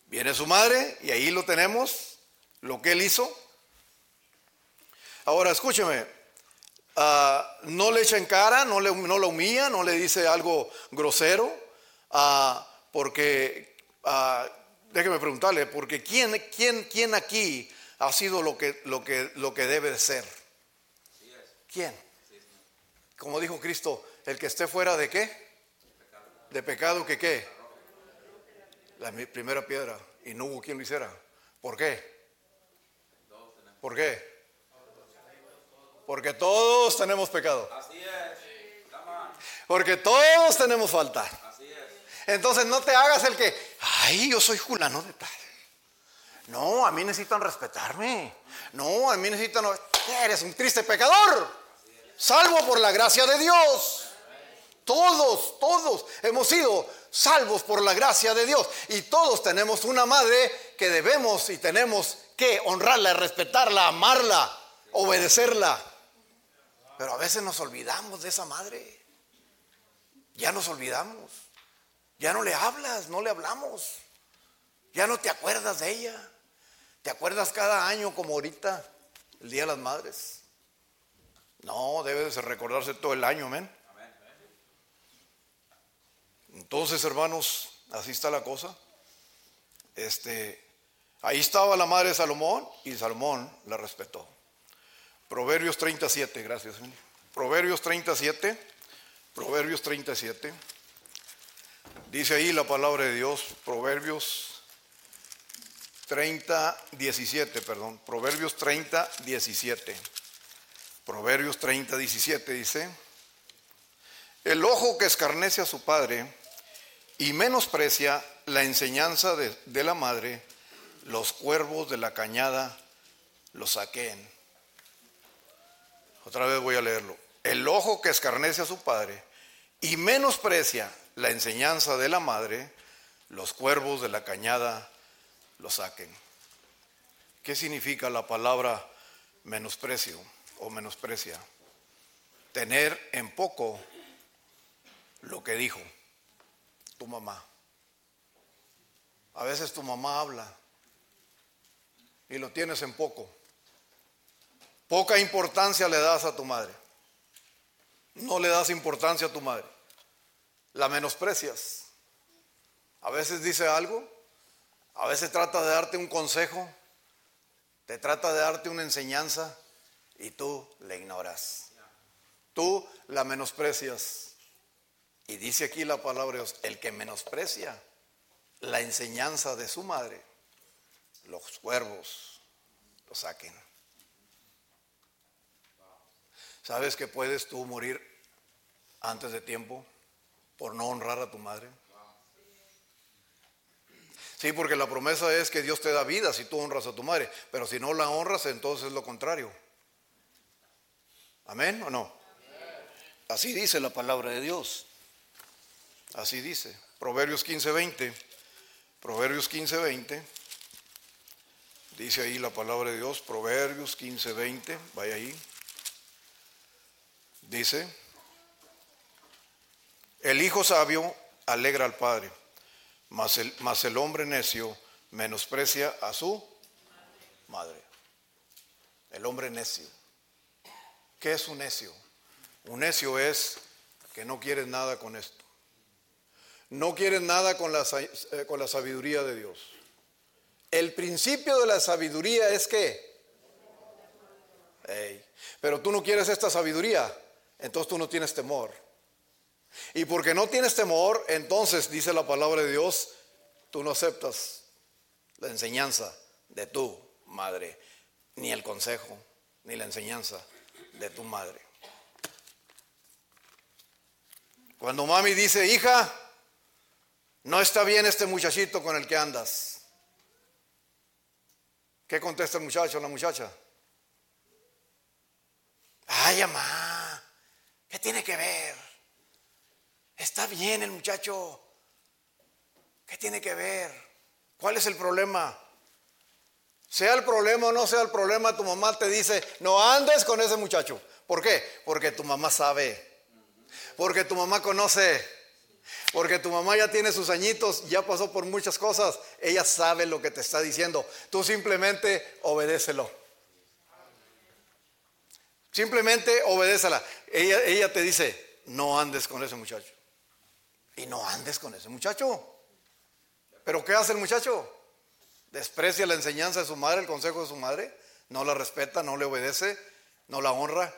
Viene su madre y ahí lo tenemos, lo que él hizo. Ahora escúcheme, ah, no le echa en cara, no, le, no lo humilla, no le dice algo grosero, uh, porque, uh, déjeme preguntarle, porque ¿quién, quién, quién aquí ha sido lo que, lo, que, lo que debe de ser? ¿Quién? Como dijo Cristo, el que esté fuera de qué? De pecado que qué? La primera piedra. Y no hubo quien lo hiciera. ¿Por qué? ¿Por qué? Porque todos tenemos pecado. Así es. Porque todos tenemos falta. Así es. Entonces no te hagas el que, ay, yo soy Julano de tal. No, a mí necesitan respetarme. No, a mí necesitan, eres un triste pecador. Salvo por la gracia de Dios. Todos, todos hemos sido salvos por la gracia de Dios. Y todos tenemos una madre que debemos y tenemos que honrarla, respetarla, amarla, obedecerla. Pero a veces nos olvidamos de esa madre. Ya nos olvidamos. Ya no le hablas, no le hablamos. Ya no te acuerdas de ella. ¿Te acuerdas cada año como ahorita, el Día de las Madres? No, debe de recordarse todo el año, amén. Entonces, hermanos, así está la cosa. Este, ahí estaba la madre de Salomón y Salomón la respetó. Proverbios 37, gracias. Proverbios 37, Proverbios 37. Dice ahí la palabra de Dios, Proverbios 30, 17, perdón, Proverbios 30, 17. Proverbios 30, 17 dice, el ojo que escarnece a su padre y menosprecia la enseñanza de, de la madre, los cuervos de la cañada lo saquen. Otra vez voy a leerlo. El ojo que escarnece a su padre y menosprecia la enseñanza de la madre, los cuervos de la cañada lo saquen. ¿Qué significa la palabra menosprecio o menosprecia? Tener en poco lo que dijo tu mamá. A veces tu mamá habla y lo tienes en poco. Poca importancia le das a tu madre. No le das importancia a tu madre. La menosprecias. A veces dice algo, a veces trata de darte un consejo, te trata de darte una enseñanza y tú la ignoras. Tú la menosprecias. Y dice aquí la palabra de Dios, el que menosprecia la enseñanza de su madre, los cuervos lo saquen. ¿Sabes que puedes tú morir antes de tiempo por no honrar a tu madre? Sí, porque la promesa es que Dios te da vida si tú honras a tu madre, pero si no la honras, entonces es lo contrario. ¿Amén o no? Así dice la palabra de Dios. Así dice. Proverbios 15:20. Proverbios 15:20. Dice ahí la palabra de Dios, Proverbios 15:20. Vaya ahí. Dice, el hijo sabio alegra al padre, mas el, hombre necio menosprecia a su madre. El hombre necio. ¿Qué es un necio? Un necio es que no quiere nada con esto. No quiere nada con la, eh, con la sabiduría de Dios. El principio de la sabiduría es que... pero tú no quieres esta sabiduría, entonces tú no tienes temor. Y porque no tienes temor, entonces dice la palabra de Dios, tú no aceptas la enseñanza de tu madre, ni el consejo, ni la enseñanza de tu madre. Cuando mami dice, hija, no está bien este muchachito con el que andas. ¿Qué contesta el muchacho o la muchacha? Ay, mamá, ¿qué tiene que ver? Está bien el muchacho. ¿Qué tiene que ver? ¿Cuál es el problema? Sea el problema o no sea el problema, tu mamá te dice, no andes con ese muchacho. ¿Por qué? Porque tu mamá sabe. Porque tu mamá conoce. Porque tu mamá ya tiene sus añitos, ya pasó por muchas cosas. Ella sabe lo que te está diciendo. Tú simplemente obedécelo. Simplemente obedécela. Ella, ella te dice, no andes con ese muchacho. Y no andes con ese muchacho. Pero ¿qué hace el muchacho? Desprecia la enseñanza de su madre, el consejo de su madre, no la respeta, no le obedece, no la honra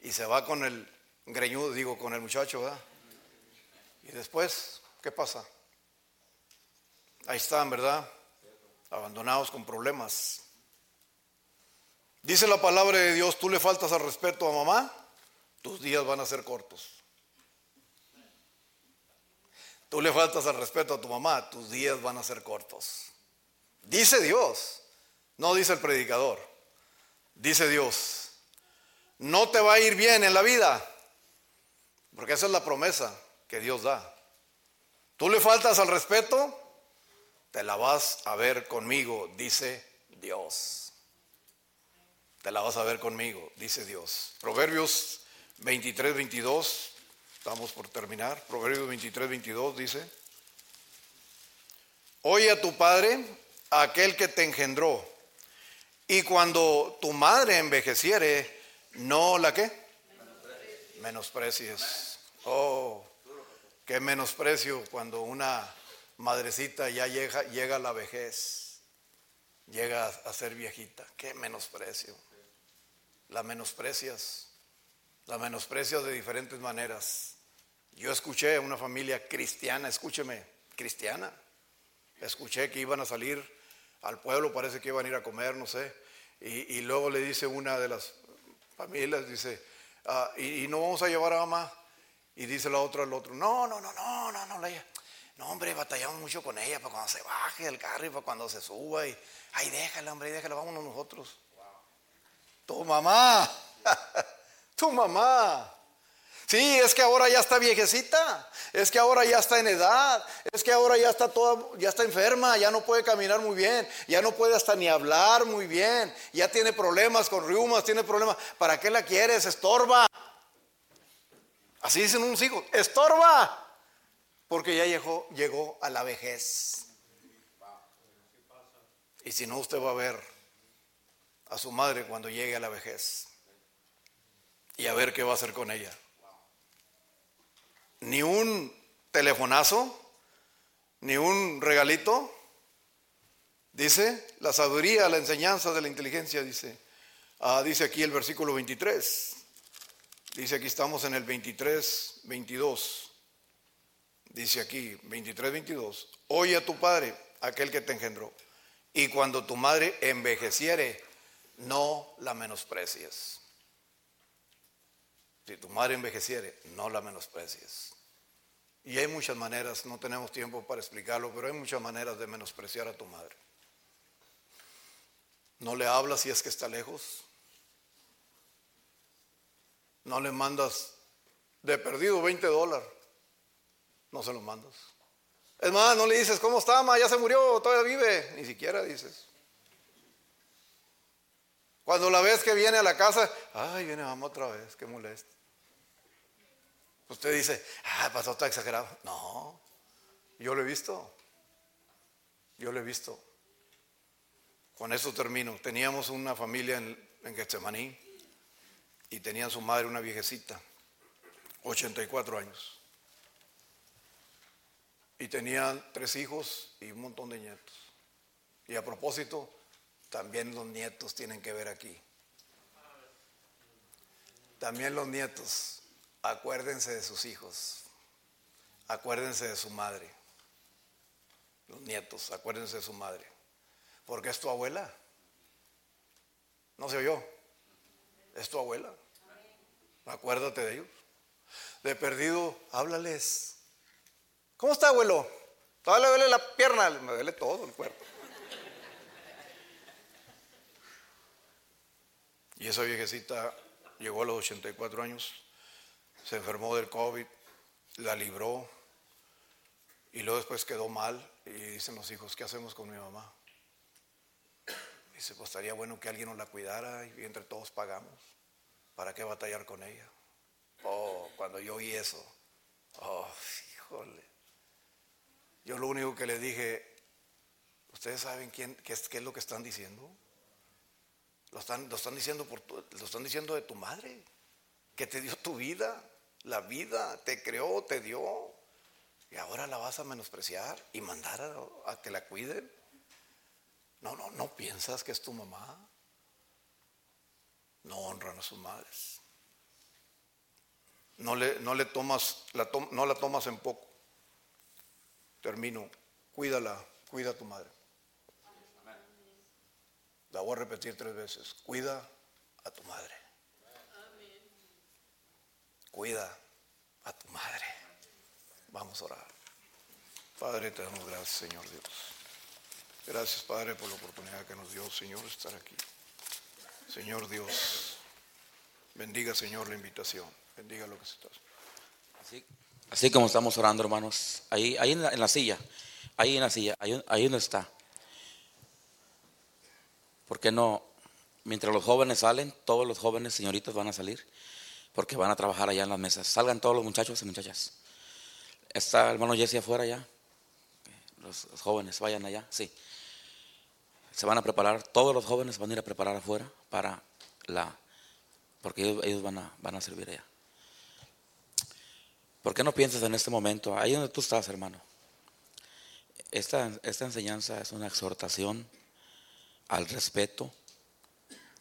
y se va con el greñudo, digo, con el muchacho, ¿verdad? Y después, ¿qué pasa? Ahí están, ¿verdad? Abandonados con problemas. Dice la palabra de Dios, tú le faltas al respeto a mamá, tus días van a ser cortos. Tú le faltas al respeto a tu mamá, tus días van a ser cortos. Dice Dios, no dice el predicador, dice Dios, no te va a ir bien en la vida, porque esa es la promesa que Dios da. Tú le faltas al respeto, te la vas a ver conmigo, dice Dios. Te la vas a ver conmigo, dice Dios. Proverbios 23, 22, estamos por terminar. Proverbios 23, 22 dice, oye a tu padre, a aquel que te engendró, y cuando tu madre envejeciere, no la que menosprecies. Oh, Qué menosprecio cuando una madrecita ya llega, llega a la vejez, llega a ser viejita. Qué menosprecio. La menosprecias. La menosprecias de diferentes maneras. Yo escuché a una familia cristiana, escúcheme, cristiana. Escuché que iban a salir al pueblo, parece que iban a ir a comer, no sé. Y, luego le dice una de las familias, dice, ah, y, y, no vamos a llevar a mamá. Y dice la otra al otro, no, no, no, no, no, no, no, hombre, batallamos mucho con ella para cuando se baje del carro y para cuando se suba y, ay, déjala, hombre, déjala, vámonos nosotros. Tu mamá, tu mamá. Sí, es que ahora ya está viejecita, es que ahora ya está en edad, es que ahora ya está toda, ya está enferma, ya no puede caminar muy bien, ya no puede hasta ni hablar muy bien, ya tiene problemas con riumas, tiene problemas. ¿Para qué la quieres? Estorba. Así dicen unos hijos, estorba, porque ya llegó, llegó a la vejez. Y si no, usted va a ver a su madre cuando llegue a la vejez y a ver qué va a hacer con ella. Ni un telefonazo, ni un regalito. Dice, la sabiduría, la enseñanza de la inteligencia, dice. Ah, dice aquí el versículo 23. Dice aquí estamos en el 23, 22. Dice aquí, 23, 22. Oye a tu padre, aquel que te engendró. Y cuando tu madre envejeciere, no la menosprecies. Si tu madre envejeciere, no la menosprecies. Y hay muchas maneras, no tenemos tiempo para explicarlo, pero hay muchas maneras de menospreciar a tu madre. No le hablas si es que está lejos. No le mandas de perdido 20 dólares. No se los mandas. Es más, no le dices, ¿cómo está, ma? Ya se murió, todavía vive. Ni siquiera dices. Cuando la ves que viene a la casa, ay, viene mamá otra vez, qué molesto. Usted dice, ah, pasó, está exagerado. No, yo lo he visto. Yo lo he visto. Con eso termino. Teníamos una familia en, en Getsemaní y tenía su madre una viejecita, 84 años. Y tenían tres hijos y un montón de nietos. Y a propósito, también los nietos tienen que ver aquí. También los nietos, acuérdense de sus hijos, acuérdense de su madre. Los nietos, acuérdense de su madre. Porque es tu abuela. ¿No se oyó? Es tu abuela. Acuérdate de ellos. De perdido, háblales. ¿Cómo está, abuelo? Todavía le duele la pierna, me duele todo el cuerpo. Y esa viejecita llegó a los 84 años, se enfermó del COVID, la libró y luego después quedó mal y dicen los hijos, ¿qué hacemos con mi mamá? Dice, pues estaría bueno que alguien nos la cuidara y entre todos pagamos. ¿Para qué batallar con ella? Oh, cuando yo oí eso, oh, híjole. Yo lo único que le dije, ¿ustedes saben quién, qué, es, qué es lo que están diciendo? Lo están, lo están diciendo por lo están diciendo de tu madre, que te dio tu vida, la vida, te creó, te dio. Y ahora la vas a menospreciar y mandar a, que la cuiden. No, no, no piensas que es tu mamá. No honran a sus madres. No le, no le tomas, la no la tomas en poco. Termino. Cuídala, cuida a tu madre. La voy a repetir tres veces. Cuida a tu madre. Cuida a tu madre. Vamos a orar. Padre, te damos gracias, Señor Dios. Gracias, Padre, por la oportunidad que nos dio, Señor, estar aquí. Señor Dios, bendiga, Señor, la invitación. Bendiga lo que se está Así, así como estamos orando, hermanos. Ahí, ahí en, la, silla. Ahí en la silla. Ahí, ahí donde está. ¿Por qué no? Mientras los jóvenes salen, todos los jóvenes, señoritas, van a salir. Porque van a trabajar allá en las mesas. Salgan todos los muchachos y muchachas. Está el hermano Jesse afuera ya. Los, los jóvenes vayan allá. Sí se van a preparar, todos los jóvenes van a ir a preparar afuera para la, porque ellos, van, a, van a servir allá. ¿Por qué no piensas en este momento, ahí donde tú estás, hermano? Esta, esta enseñanza es una exhortación al respeto,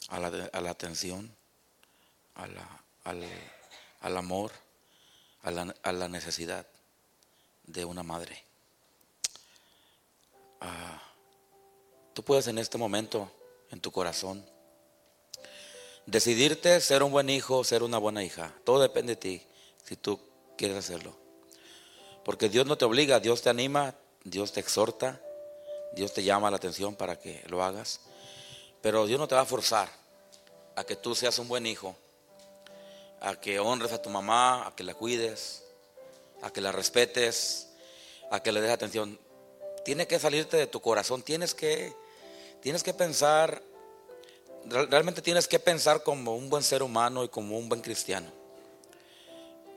a la, atención, al, al, amor, a la, a la, necesidad de una madre. Ah, Tú puedes en este momento, en tu corazón, decidirte ser un buen hijo, ser una buena hija. Todo depende de ti, si tú quieres hacerlo. Porque Dios no te obliga, Dios te anima, Dios te exhorta, Dios te llama la atención para que lo hagas. Pero Dios no te va a forzar a que tú seas un buen hijo, a que honres a tu mamá, a que la cuides, a que la respetes, a que le des atención. Tiene que salirte de tu corazón, tienes que Tienes que pensar, realmente tienes que pensar como un buen ser humano y como un buen cristiano.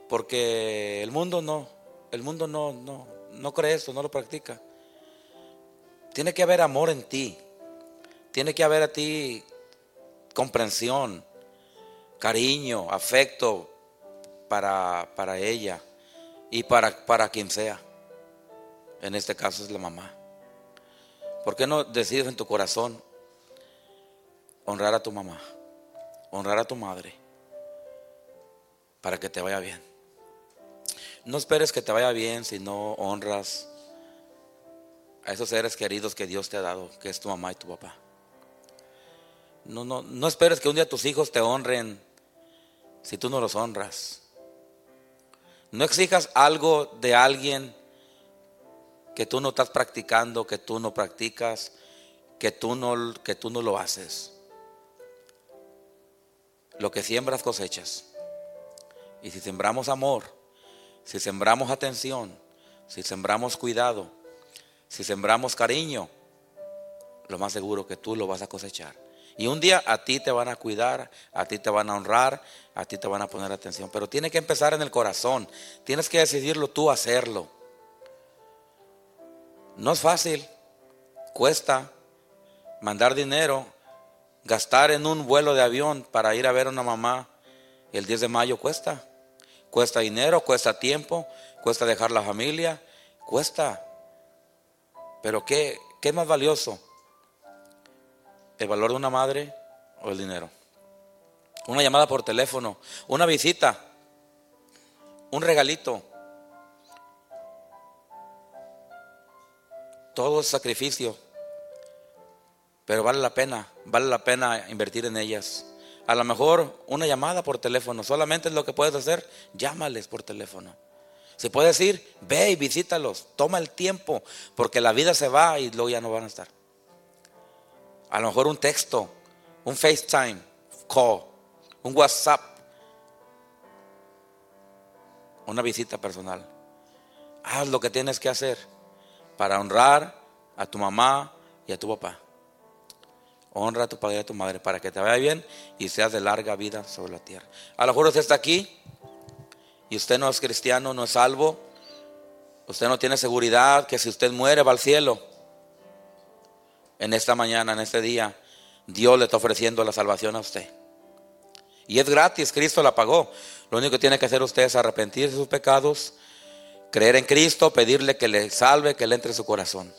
Porque el mundo no, el mundo no, no, no cree esto, no lo practica. Tiene que haber amor en ti. Tiene que haber a ti comprensión, cariño, afecto para, para ella y para, para quien sea. En este caso es la mamá. ¿Por qué no decides en tu corazón honrar a tu mamá, honrar a tu madre, para que te vaya bien? No esperes que te vaya bien si no honras a esos seres queridos que Dios te ha dado, que es tu mamá y tu papá. No, no, no esperes que un día tus hijos te honren si tú no los honras. No exijas algo de alguien que tú no estás practicando, que tú no practicas, que tú no, que tú no lo haces. Lo que siembras cosechas. Y si sembramos amor, si sembramos atención, si sembramos cuidado, si sembramos cariño, lo más seguro que tú lo vas a cosechar. Y un día a ti te van a cuidar, a ti te van a honrar, a ti te van a poner atención. Pero tiene que empezar en el corazón. Tienes que decidirlo tú hacerlo. No es fácil. Cuesta mandar dinero, gastar en un vuelo de avión para ir a ver a una mamá el 10 de mayo cuesta. Cuesta dinero, cuesta tiempo, cuesta dejar la familia, cuesta. Pero ¿qué, qué es más valioso? ¿El valor de una madre o el dinero? Una llamada por teléfono, una visita, un regalito. Todo es sacrificio, pero vale la pena, vale la pena invertir en ellas. A lo mejor una llamada por teléfono, solamente es lo que puedes hacer, llámales por teléfono. Si puedes ir, ve y visítalos, toma el tiempo, porque la vida se va y luego ya no van a estar. A lo mejor un texto, un FaceTime, call, un WhatsApp, una visita personal. Haz lo que tienes que hacer para honrar a tu mamá y a tu papá. Honra a tu padre y a tu madre para que te vaya bien y seas de larga vida sobre la tierra. A lo mejor usted está aquí y usted no es cristiano, no es salvo. Usted no tiene seguridad que si usted muere va al cielo. En esta mañana, en este día, Dios le está ofreciendo la salvación a usted. Y es gratis, Cristo la pagó. Lo único que tiene que hacer usted es arrepentirse de sus pecados, creer en Cristo, pedirle que le salve, que le entre en su corazón.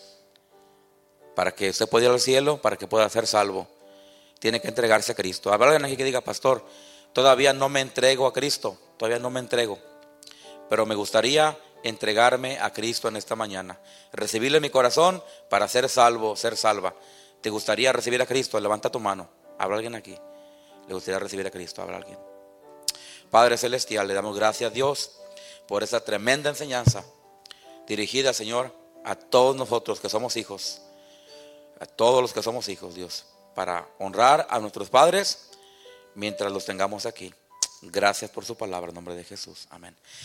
Para que usted pueda ir al cielo, para que pueda ser salvo. Tiene que entregarse a Cristo. Habrá alguien aquí que diga, pastor, todavía no me entrego a Cristo, todavía no me entrego. Pero me gustaría entregarme a Cristo en esta mañana. Recibirle mi corazón para ser salvo, ser salva. ¿Te gustaría recibir a Cristo? Levanta tu mano. ¿Habrá alguien aquí? ¿Le gustaría recibir a Cristo? ¿Habrá alguien? Padre Celestial, le damos gracias a Dios por esa tremenda enseñanza dirigida, Señor, a todos nosotros que somos hijos, a todos los que somos hijos, Dios, para honrar a nuestros padres mientras los tengamos aquí. Gracias por su palabra en nombre de Jesús. Amén.